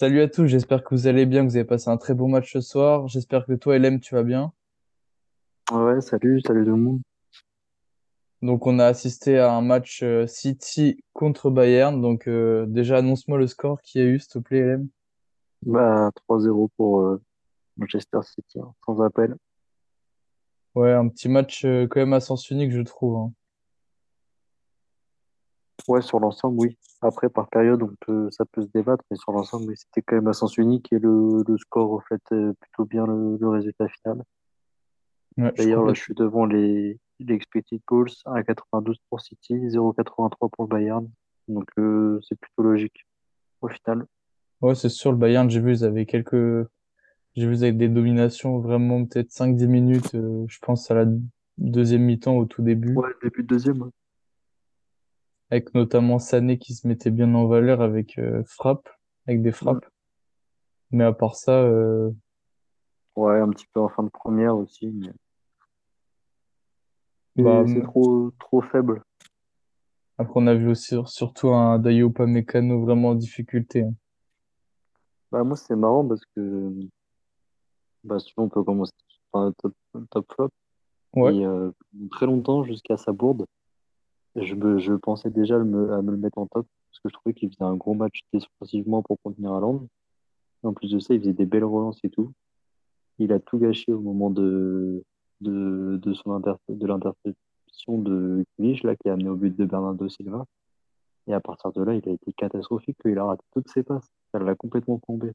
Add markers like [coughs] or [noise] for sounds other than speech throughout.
Salut à tous, j'espère que vous allez bien, que vous avez passé un très bon match ce soir. J'espère que toi, LM, tu vas bien. Ouais, salut, salut tout le monde. Donc, on a assisté à un match euh, City contre Bayern. Donc, euh, déjà, annonce-moi le score qu'il y a eu, s'il te plaît, LM. Bah, 3-0 pour euh, Manchester City, hein, sans appel. Ouais, un petit match quand même à sens unique, je trouve. hein. Ouais, sur l'ensemble, oui. Après, par période, on peut, ça peut se débattre, mais sur l'ensemble, oui, c'était quand même à sens unique et le, le score reflète euh, plutôt bien le, le résultat final. Ouais, D'ailleurs, là, je suis devant les, les expected goals, 1,92 pour City, 0,83 pour le Bayern. Donc, euh, c'est plutôt logique au final. Ouais, c'est sûr, le Bayern, j'ai vu, ils avaient quelques. J'ai vu, ils avaient des dominations vraiment peut-être cinq dix minutes, euh, je pense, à la deuxième mi-temps, au tout début. Ouais, début de deuxième. Ouais, Avec notamment Sané qui se mettait bien en valeur avec euh, frappe, avec des Mm. frappes. Mais à part ça. euh, Ouais, un petit peu en fin de première aussi, mais Bah, c'est trop, trop faible. Après, on a vu aussi surtout un Dayo Upamecano vraiment en difficulté. hein. Bah, moi, c'est marrant parce que Bah, si on peut commencer par un top, top flop. Ouais, Et euh, très longtemps, jusqu'à sa bourde, je, me, je pensais déjà à me le mettre en top parce que je trouvais qu'il faisait un gros match défensivement pour contenir Haaland. En plus de ça, il faisait des belles relances et tout. Il a tout gâché au moment de, de, de son de l'interception de Grealish, là, qui a amené au but de Bernardo Silva. Et à partir de là, il a été catastrophique. Il a raté toutes ses passes. Ça l'a complètement plombé.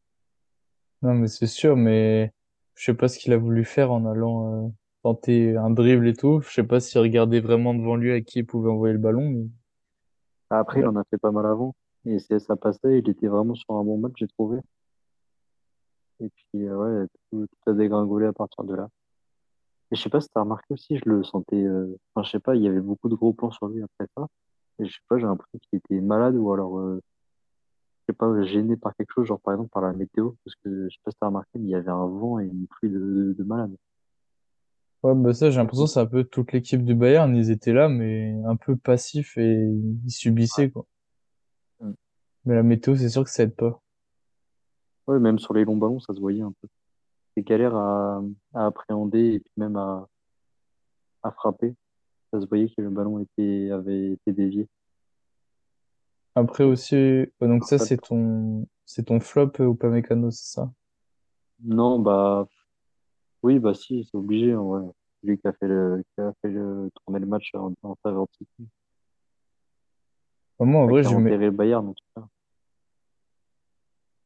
non, mais c'est sûr, mais je sais pas ce qu'il a voulu faire en allant un dribble et tout. Je sais pas s'il regardait vraiment devant lui à qui il pouvait envoyer le ballon. Mais... Après, il en a fait pas mal avant. Et ça passait. Il était vraiment sur un bon match, j'ai trouvé. Et puis, euh, ouais, tout, tout a dégringolé à partir de là. Et je sais pas si t'as remarqué aussi, je le sentais, euh, enfin, je sais pas, il y avait beaucoup de gros plans sur lui après ça. Et je sais pas, j'ai l'impression qu'il était malade ou alors, euh, je sais pas, gêné par quelque chose, genre par exemple par la météo, parce que je sais pas si t'as remarqué, mais il y avait un vent et une pluie de, de, de malade. Ouais, bah ça, j'ai l'impression que c'est un peu toute l'équipe du Bayern. Ils étaient là, mais un peu passifs et ils subissaient, quoi. Ouais. Mais la météo, c'est sûr que ça aide pas. Ouais, même sur les longs ballons, ça se voyait un peu. C'est galère à, à appréhender et puis même à, à frapper. Ça se voyait que le ballon était, avait été dévié. Après aussi, ouais, donc ça, c'est ton, c'est ton flop euh, Upamecano, c'est ça? Non, bah, Oui, bah si, c'est obligé, en vrai. Lui qui a fait le, qui a fait le, tourner le match en, en faveur de City. Bah, Moi, en Enfin, vrai, qui a je mets, enterré le Bayern, en tout cas.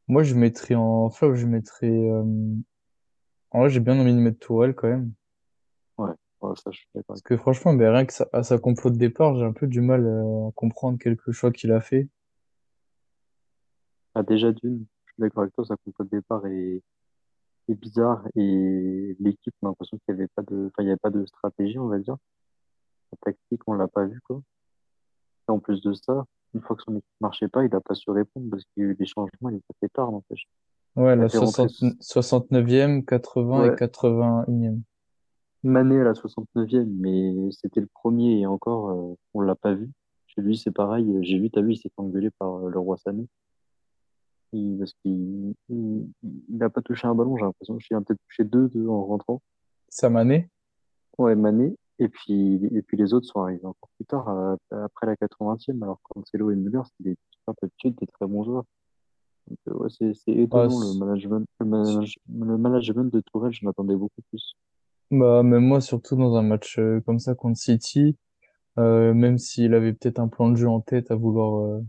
moi, je mettrais en flop, je mettrais, euh, En vrai, j'ai bien envie de mettre Tourelle quand même. Ouais, ouais, ça, je suis d'accord Parce avec que franchement, ben, rien que ça, à sa compo de départ, j'ai un peu du mal euh, à comprendre quelques choix qu'il a fait. Ah, déjà d'une, je suis d'accord avec toi, sa compo de départ est, bizarre et l'équipe, on a l'impression qu'il n'y avait pas de, enfin, il y avait pas de stratégie, on va dire. La tactique, on l'a pas vu, quoi. Et en plus de ça, une fois que son équipe marchait pas, il a pas su répondre parce qu'il y a eu des changements, il est fait tard, n'empêche. Ouais, a la fait rentrer, 60, 69e, 80 et ouais, 81e. Mané à la 69e, mais c'était le premier et encore, euh, on l'a pas vu. Chez lui, c'est pareil. J'ai vu, t'as vu, il s'est fait engueuler par euh, le roi Sané. Il, parce qu'il il, il a pas touché un ballon, j'ai l'impression. Il a peut-être touché deux, deux en rentrant. Samané? Ouais, Mané. Et puis, et puis les autres sont arrivés encore plus tard, euh, après la 80e, alors Cancelo et Müller, c'est des d'habitude, des très bons joueurs. Donc, euh, ouais, c'est c'est Ah, étonnant le management, le manage- le management de Tourelle, je m'attendais beaucoup plus. bah, même moi, surtout dans un match euh, comme ça contre City, même s'il avait peut-être un plan de jeu en tête à vouloir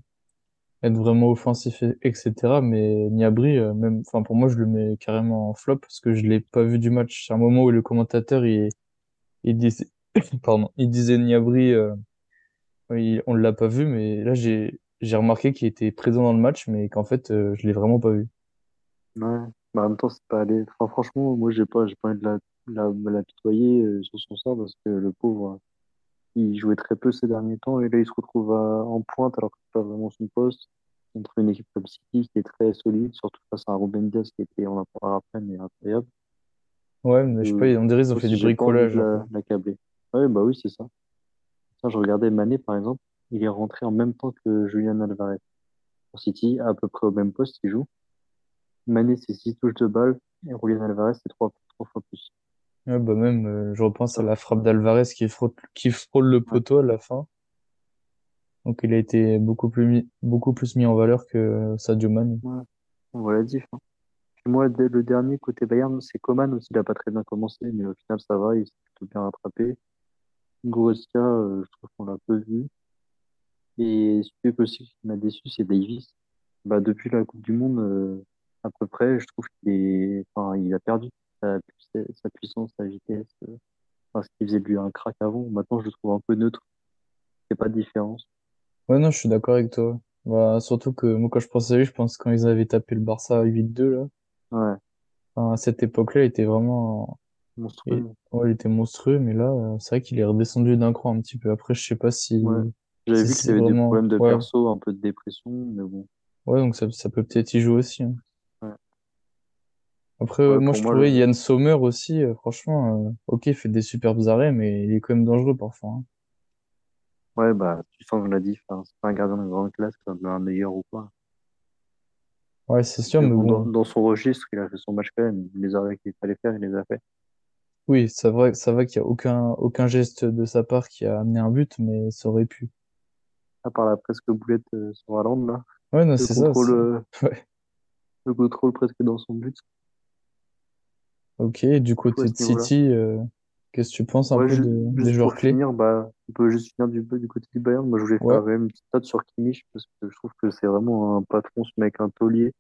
être vraiment offensif, et- etc. Mais Gnabry, euh, même, enfin, pour moi, je le mets carrément en flop parce que je l'ai pas vu du match. C'est un moment où le commentateur, il, il disait, [coughs] pardon, il disait Gnabry, euh, Oui, on l'a pas vu, mais là, j'ai j'ai remarqué qu'il était présent dans le match, mais qu'en fait, euh, je l'ai vraiment pas vu. Ouais. Bah, en même temps, c'est pas allé. Enfin, franchement, moi, j'ai pas, j'ai pas envie de la, la, me l'apitoyer euh, sur son sort parce que le pauvre, il jouait très peu ces derniers temps et là, il se retrouve à- en pointe alors que c'est pas vraiment son poste contre une équipe comme City qui est très solide, surtout face à un Ruben Dias qui était, on en parlera après, mais incroyable. Ouais, mais je sais pas, Euh, on dirait qu'ils ont fait du bricolage la, l'accabler. Ouais, bah oui, c'est ça. Ça, je regardais Mané, par exemple, il est rentré en même temps que Julian Alvarez. Pour City, à peu près au même poste, il joue. Mané, c'est 6 touches de balle. Et Julian Alvarez, c'est 3, fois plus. Ouais, bah même, euh, je repense à la frappe d'Alvarez qui frôle, qui frôle le poteau à la fin. Donc il a été beaucoup plus mis, beaucoup plus mis en valeur que Sadio Mané. ouais. On voit la diff. hein. Puis moi, dès le dernier côté Bayern, c'est Coman aussi. Il a pas très bien commencé, mais au final, ça va. Il s'est plutôt bien rattrapé. Goretzka, euh, je trouve qu'on l'a peu vu. Et celui aussi qui m'a déçu, c'est Davis. Bah, depuis la Coupe du Monde, euh, à peu près, je trouve qu'il est, enfin, il a perdu sa, puissance, sa puissance, sa vitesse, euh, enfin, ce qui faisait de lui un crack avant. Maintenant, je le trouve un peu neutre. Il n'y a pas de différence. Ouais, non, je suis d'accord avec toi. Bah, surtout que moi, quand je pense à lui, je pense quand ils avaient tapé le Barça 8-2, là. Ouais, Enfin, à cette époque-là, il était vraiment, il, monstrueux. ouais, il était monstrueux, mais là, euh, c'est vrai qu'il est redescendu d'un cran un petit peu. Après, je sais pas si, Ouais. J'avais si vu qu'il avait des problèmes de ouais, perso, un peu de dépression, mais bon. ouais, donc ça, ça peut peut-être y jouer aussi. hein. Après, ouais moi, je moi, trouvais le... Yann Sommer aussi, euh, franchement, euh, ok, il fait des superbes arrêts, mais il est quand même dangereux parfois. hein. ouais, bah, tu sens que je l'ai dit, c'est pas un gardien de grande classe, un meilleur ou pas. Ouais, c'est sûr, Mais bon, dans, son registre, il a fait son match quand même. Les arrêts qu'il fallait faire, il les a fait. oui, ça va, ça va qu'il y a aucun, aucun geste de sa part qui a amené un but, mais ça aurait pu. À part la presque boulette euh, sur Haaland, là. Ouais, non, Le c'est ça. c'est- euh, [laughs] Ouais. le contrôle presque dans son but. Ok, du côté de. City, euh, qu'est-ce que tu penses un Ouais, peu de, des joueurs clés? finir, bah, on peut juste finir du, du côté du Bayern. Moi, je voulais faire Ouais, quand même une petite note sur Kimmich parce que je trouve que c'est vraiment un patron, ce mec, un taulier.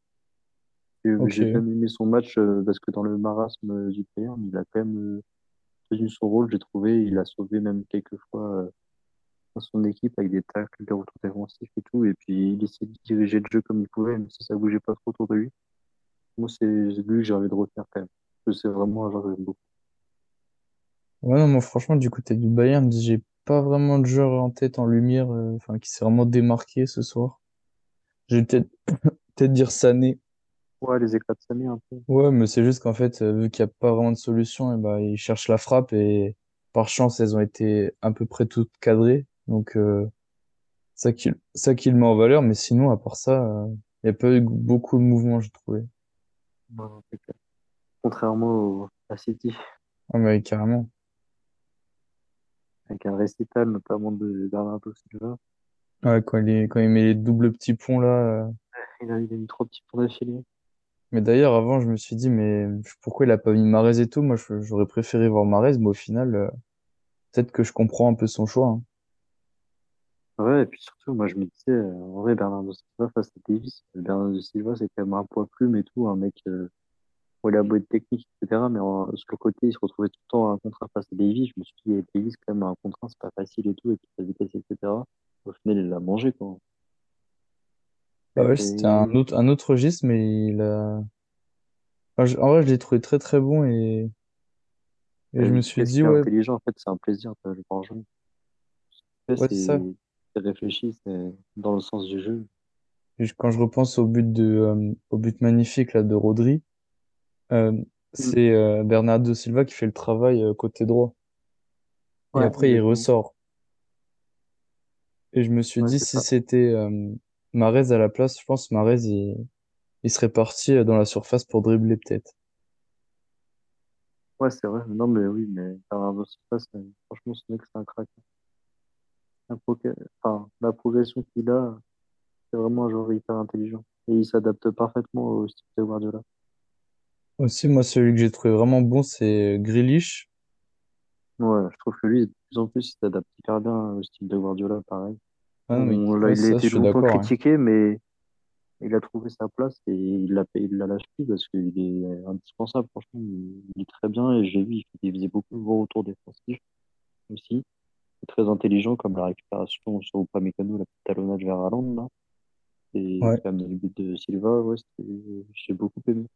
Et J'ai bien aimé son match euh, parce que dans le marasme euh, du Bayern, il a quand même tenu son rôle, j'ai trouvé. Il a sauvé même quelques fois son équipe avec des tacles, des retours défensifs et tout. Et puis, il essayait de diriger le jeu comme il pouvait, même si ça bougeait pas trop autour de lui. Moi, c'est lui que j'ai envie de retenir quand même. Que c'est vraiment un joueur que j'aime beaucoup. Ouais, non, moi, franchement, du côté du Bayern, j'ai pas vraiment de joueur en tête en lumière, euh, enfin, qui s'est vraiment démarqué ce soir. Je vais peut-être [coughs] peut-être dire Sané. Ouais, les éclats de Sané un peu. Ouais, mais c'est juste qu'en fait, euh, vu qu'il n'y a pas vraiment de solution, et ben, ils cherchent la frappe et par chance, elles ont été à peu près toutes cadrées. Donc, euh, ça qui, ça qui le met en valeur, mais sinon, à part ça, euh, il n'y a pas eu beaucoup de mouvements, j'ai trouvé. Ouais, c'est clair. Contrairement au, à City, Ah, mais carrément. avec un récital notamment de Bernardo Silva. Ouais, quand il, est- quand il met les doubles petits ponts là. euh. Il a, il a mis trois petits points d'affilée. Mais d'ailleurs, avant, je me suis dit, mais pourquoi il a pas mis Mahrez et tout? Moi, j'aurais préféré voir Mahrez, mais au final, euh, peut-être que je comprends un peu son choix. hein. Ouais, et puis surtout, moi je me disais, euh, en vrai, Bernardo Silva face à Davis, Bernardo Silva c'est quand même un poids plume et tout, un mec, euh, bon, il a beau être technique, etc., mais en- sur le côté, il se retrouvait tout le temps à un contrat face à Davis. Je me suis dit, eh, Davis, quand même, un contrat, c'est pas facile et tout, et puis sa vitesse, etc. Au final, il l'a mangé, quoi. Bah ouais, c'était un autre, un autre registre, mais il a. Enfin, je- en vrai, je l'ai trouvé très très bon et, et je me suis dit, ouais, intelligent, en fait, c'est un plaisir de le voir jouer. Ouais, c'est ça. c'est réfléchi, c'est dans le sens du jeu. Et Quand je repense au but de, euh, au but magnifique là de Rodri, euh, Mm. c'est euh, Bernardo Silva qui fait le travail euh, côté droit. Et après, il ressort. Et je me suis Ouais, dit, si c'était euh, Mahrez à la place, je pense que Mahrez, il, il serait parti euh, dans la surface pour dribbler peut-être. Ouais, c'est vrai. Non, mais oui, mais Bernardo Silva, franchement, ce mec, c'est un crack. La, enfin, la progression qu'il a, c'est vraiment un joueur hyper intelligent. Et il s'adapte parfaitement au style de Guardiola. Aussi, moi, celui que j'ai trouvé vraiment bon, c'est Grealish. Ouais, je trouve que lui, de plus en plus, il s'adapte hyper bien au style de Guardiola, pareil. Ah non, mais On, là, ouais, il a ça, je été suis longtemps d'accord. hein. critiqué, mais il a trouvé sa place et il l'a il l'a lâché parce qu'il est indispensable. Franchement, il, il est très bien et j'ai vu, il faisait beaucoup de bons retours défensifs aussi. Il est très intelligent, comme la récupération sur Upamecano, la petite talonnade vers Haaland, là. Et Ouais. quand même, le but de Silva, ouais, c'était- j'ai beaucoup aimé.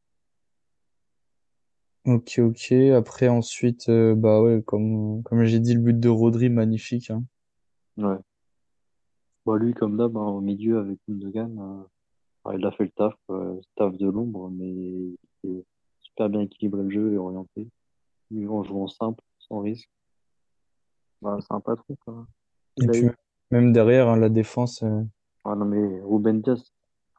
Ok, ok. Après, ensuite, euh, bah ouais, comme, comme j'ai dit, le but de Rodri, magnifique. Hein. Ouais. Bah, lui, comme d'hab, hein, au milieu avec Gundogan, euh, il a fait le taf, euh, taf de l'ombre, mais il est super bien équilibré le jeu et orienté. Lui, en jouant simple, sans risque. Bah, c'est un patron, quoi. Et Il a puis, eu. même derrière, hein, la défense. euh, Ah non, mais Ruben Dias,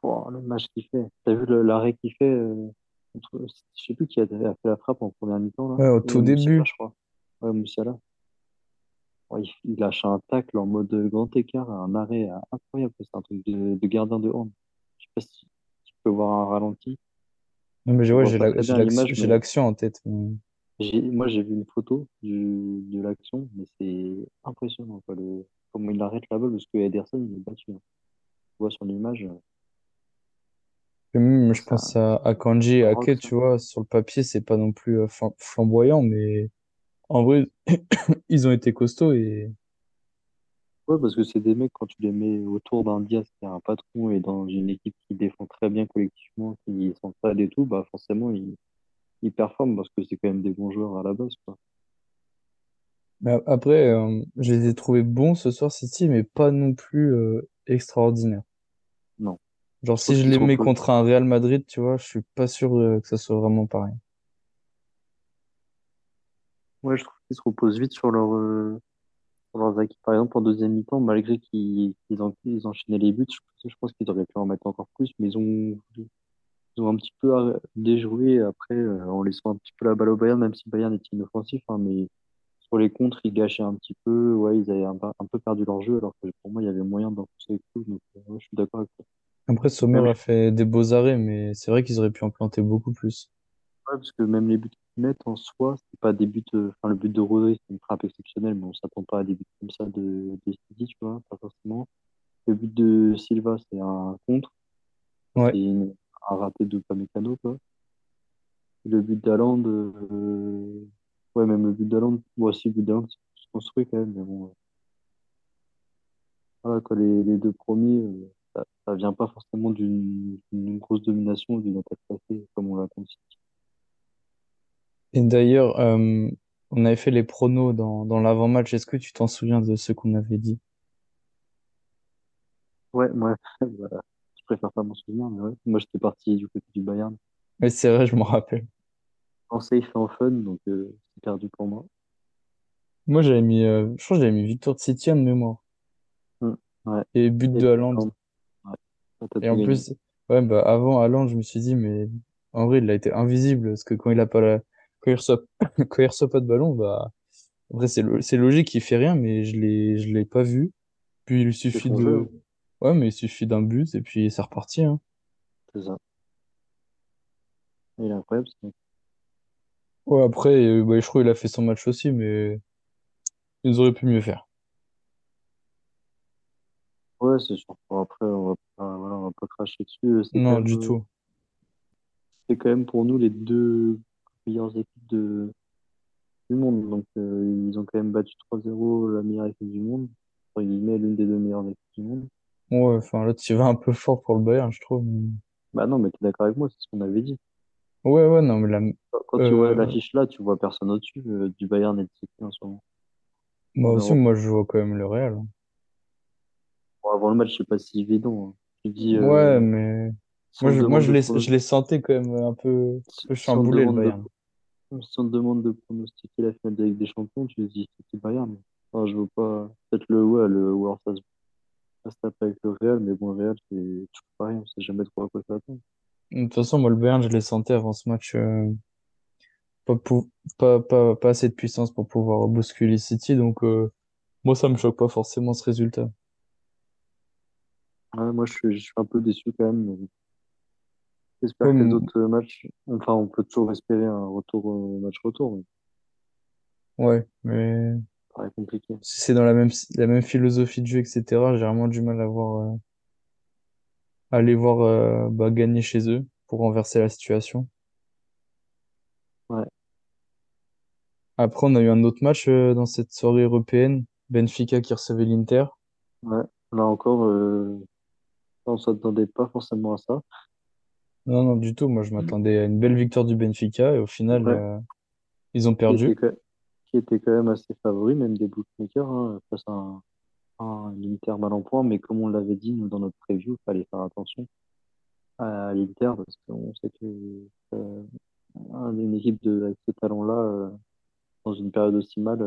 Oh, le match qu'il fait. T'as vu le- l'arrêt qu'il fait euh, contre- Je sais plus qui a, fait la frappe en première mi-temps, là. Ouais, au Euh, tout Musiala, début. je crois. Ouais. Ouais, il, lâche un tacle en mode grand écart, un arrêt euh, incroyable. C'est un truc de, de gardien de hand. Je sais pas si tu peux voir un ralenti. Non, mais ouais, j'ai la- l'action mais en tête. moi, j'ai vu une photo du, de l'action, mais c'est impressionnant, quoi, le, comment il arrête la balle, parce que Ederson, il est battu. hein. Tu vois sur l'image, euh, Et même, je pense à, à Kanji et rock, ça. tu vois, sur le papier, c'est pas non plus euh, flam- flamboyant, mais en vrai, [coughs] ils ont été costauds et Ouais, parce que c'est des mecs, quand tu les mets autour d'un Diaz qui est un patron et dans une équipe qui défend très bien collectivement, qui s'entraide et tout, bah forcément, ils, ils performent parce que c'est quand même des bons joueurs à la base, quoi. mais après, euh, je les ai trouvés bons ce soir, City, mais pas non plus euh, extraordinaires. Non. Genre, si je les mets contre un Real Madrid, tu vois, je suis pas sûr euh, que ça soit vraiment pareil. Ouais, je trouve qu'ils se reposent vite sur leur, euh, sur leurs acquis. Par exemple, en deuxième mi-temps, malgré qu'ils qu'ils en- ils enchaînaient les buts, je, je pense qu'ils auraient pu en mettre encore plus, mais ils ont, ils ont un petit peu déjoué après, euh, en laissant un petit peu la balle au Bayern, même si Bayern était inoffensif, hein, mais sur les contres, ils gâchaient un petit peu. Ouais, ils avaient un, peu un peu perdu leur jeu, alors que pour moi, il y avait moyen d'en pousser et tout. Donc, ouais, je suis d'accord avec toi. Après, Sommer Même, a fait des beaux arrêts, mais c'est vrai qu'ils auraient pu en planter beaucoup plus. ouais, parce que même les buts qu'ils mettent en soi, c'est pas des buts. euh, Enfin, le but de Rodri, c'est une frappe exceptionnelle, mais on s'attend pas à des buts comme ça de, de City, tu vois, pas forcément. Le but de Silva, c'est un contre. Ouais. C'est une- un raté de Upamecano, quoi. Le but d'Haaland, euh, ouais, même le but d'Haaland, moi aussi, le but d'Haaland, c'est construit quand même, mais bon. euh, Voilà, quoi, les, les deux premiers, euh, ça, ça vient pas forcément d'une grosse domination, d'une attaque passée, comme on l'a compris. Et d'ailleurs, euh, on avait fait les pronos dans, dans l'avant-match. Est-ce que tu t'en souviens de ce qu'on avait dit? Ouais, moi, [laughs] voilà. Je préfère pas m'en souvenir, mais ouais. Moi, j'étais parti du côté du Bayern. Mais c'est vrai, je m'en rappelle. En safe et en fun, donc euh, c'est perdu pour moi. Moi, j'avais mis, euh, je crois que j'avais mis victoire de City en mémoire. Hmm. Ouais. Et but Et de Haaland. Haaland, ouais. Ça, T'as Et en plus, ouais, bah, avant Haaland, je me suis dit, mais en vrai, il a été invisible. Parce que quand il a pas la, quand il reçoit, [laughs] quand il reçoit pas de ballon, bah, en vrai, c'est lo- c'est logique, il fait rien, mais je l'ai, je l'ai pas vu. Puis il suffit jeu, de, ouais, mais il suffit d'un but et puis c'est reparti, hein. C'est ça. Il est incroyable, ce mec. Ouais, après, euh, bah, je crois qu'il a fait son match aussi, mais ils auraient pu mieux faire. Ouais, c'est sûr. Après, on va pas, voilà, on va pas cracher dessus. Quand Non, même, du euh, tout. c'est quand même pour nous les deux meilleures équipes de, du monde. Donc, euh, ils ont quand même battu 3-0 la meilleure équipe du monde. Entre guillemets, l'une des deux meilleures équipes du monde. Ouais, enfin, là, tu vas un peu fort pour le Bayern, je trouve. Bah non, mais t'es d'accord avec moi, c'est ce qu'on avait dit. Ouais, ouais, non, mais la, Quand tu vois euh, l'affiche là, tu vois personne au-dessus euh, du Bayern et de City en ce moment. moi aussi, moi, je vois quand même le Real. hein. Bon, avant le match, c'est pas si évident. hein. Tu dis, Ouais, euh, mais si moi, je, moi, je les, je les sentais quand même un peu, si un peu si chamboulés, le demande de, Bayern. si on te demande de pronostiquer la finale Ligue des Champions, tu te dis City Bayern. Enfin, je veux pas. Peut-être le, ouais, le, alors ça se ça se tape avec le Real, mais bon, le Real, c'est toujours pareil, on sait jamais trop à quoi s'attendre. De toute façon, moi, le Bayern, je les sentais avant ce match, euh, pas, pou- pas, pas, pas assez de puissance pour pouvoir bousculer City, donc euh, moi, ça me choque pas forcément ce résultat. Ouais, moi, je suis, je suis un peu déçu quand même. mais J'espère que les autres matchs, enfin, on peut toujours espérer un retour au match retour, mais ouais, mais ça paraît compliqué. si c'est dans la même, la même philosophie de jeu, etc., j'ai vraiment du mal à voir, euh, à les voir euh, bah, gagner chez eux pour renverser la situation. Ouais, Après, on a eu un autre match euh, dans cette soirée européenne, Benfica qui recevait l'Inter. ouais. Là encore, euh, on s'attendait pas forcément à ça. Non, non, du tout. Moi, je m'attendais à une belle victoire du Benfica et au final, Ouais, euh, ils ont qui était, perdu. qui était quand même assez favori, même des bookmakers, hein, face à un, un mal en point, mais comme on l'avait dit, nous, dans notre preview, il fallait faire attention à l'Inter, parce qu'on sait que euh, un- une équipe de, avec ce talent-là, euh, dans une période aussi mal,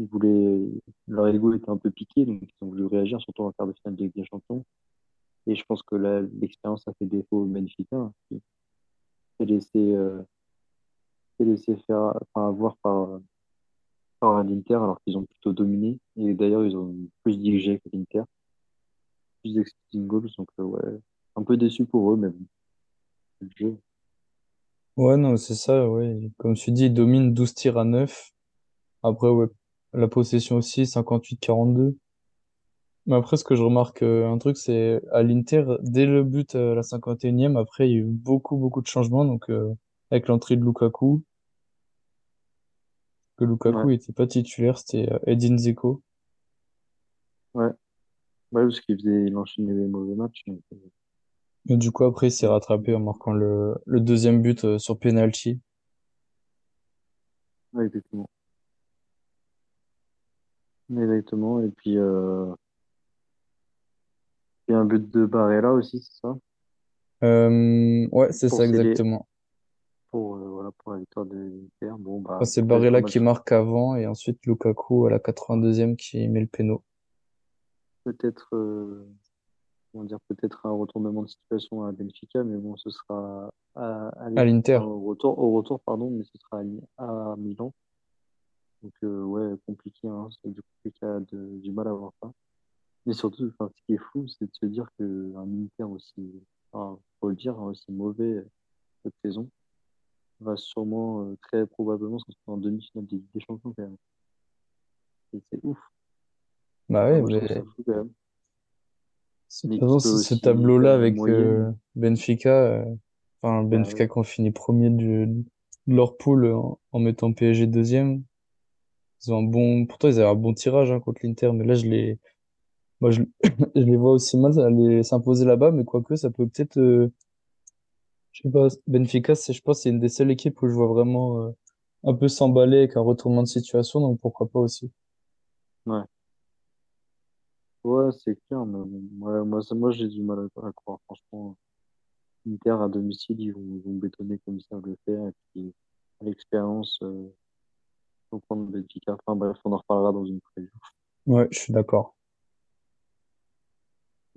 ils voulaient, leur ego était un peu piqué, donc ils ont voulu réagir, surtout en quart de finale de Ligue des Champions. Et je pense que la- l'expérience a fait défaut au Benfica, hein, euh, laissé faire, enfin, avoir par, par l'Inter alors qu'ils ont plutôt dominé. Et d'ailleurs, ils ont plus dirigé que l'Inter, plus d'expected goals. Donc, euh, ouais, un peu déçu pour eux, mais bon, le jeu. Ouais, non, c'est ça, ouais. Comme tu dis, il domine 12 tirs à 9. Après, ouais, la possession aussi, 58-42. Mais après, ce que je remarque, euh, un truc, c'est à l'Inter, dès le but à la 51e, après, il y a eu beaucoup, beaucoup de changements. Donc, euh, avec l'entrée de Lukaku, que Lukaku était pas titulaire, c'était euh, Edin Dzeko. ouais, ouais, parce qu'il faisait, il enchaînait les mauvais matchs. donc, euh, Et du coup, après, il s'est rattrapé en marquant le, le deuxième but euh, sur penalty. ouais, exactement. Exactement. Et puis, euh, il y a un but de Barella aussi, c'est ça? Euh, ouais, c'est ça sceller, exactement. pour, euh, voilà, pour la victoire de l'Inter. Bon, bah, c'est un Barella qui match, marque avant et ensuite Lukaku à la 82e qui met le péno peut-être, euh, comment dire, peut-être un retournement de situation à Benfica, mais bon, ce sera à, à l'Inter. au retour, au retour, pardon, mais ce sera à, à Milan. Donc, euh, ouais, compliqué, hein, c'est du compliqué à de- du mal à voir ça. Mais surtout, enfin, ce qui est fou, c'est de se dire qu'un Inter aussi, enfin, faut le dire, hein, aussi mauvais cette saison, va sûrement, euh, très probablement se retrouver en demi-finale de Ligue des Champions quand même. C'est ouf. Bah Enfin, ouais, moi, mais fou quand même. de toute façon, ce tableau-là avec euh, Benfica, euh, enfin Bah Benfica ouais, qui ont fini premier du, de leur poule en, en mettant PSG deuxième. Ils ont un bon, pourtant ils avaient un bon tirage hein, contre l'Inter, mais là je les, moi je, [coughs] je les vois aussi mal aller s'imposer là-bas, mais quoique ça peut peut-être, euh, je sais pas, Benfica, c'est, je pense, c'est une des seules équipes où je vois vraiment euh, un peu s'emballer avec un retournement de situation, donc pourquoi pas aussi. ouais, ouais, c'est clair. Mais ouais, moi, moi j'ai du mal à, croire. Franchement, Inter à domicile, ils vont, ils vont bétonner comme ça le faire. Et puis, l'expérience, euh, vont prendre Benfica. Enfin bref, on en reparlera dans une preview. Ouais, je suis d'accord.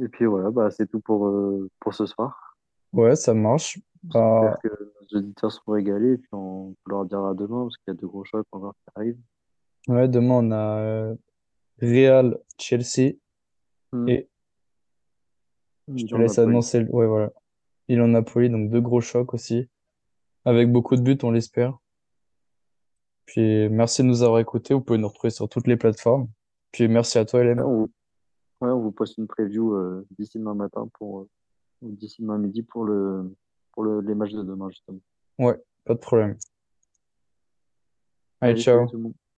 Et puis voilà, bah, c'est tout pour, euh, pour ce soir. Ouais, ça marche. J'espère Bah, que nos auditeurs seront régalés. Et puis on peut leur dire à demain parce qu'il y a de gros chocs encore qui arrivent. ouais, demain on a euh, Real, Chelsea Hmm. et je te laisse annoncer. Ouais, voilà. Milan-Napoli, donc deux gros chocs aussi, avec beaucoup de buts, on l'espère. Puis merci de nous avoir écoutés. Vous pouvez nous retrouver sur toutes les plateformes. Puis merci à toi, Ouais, Hélène. on, ouais, on vous poste une preview euh, d'ici demain matin pour, euh, ou d'ici demain midi pour le, pour le, les matchs de demain, justement. Ouais, pas de problème. Allez, Allez, ciao. tout le monde.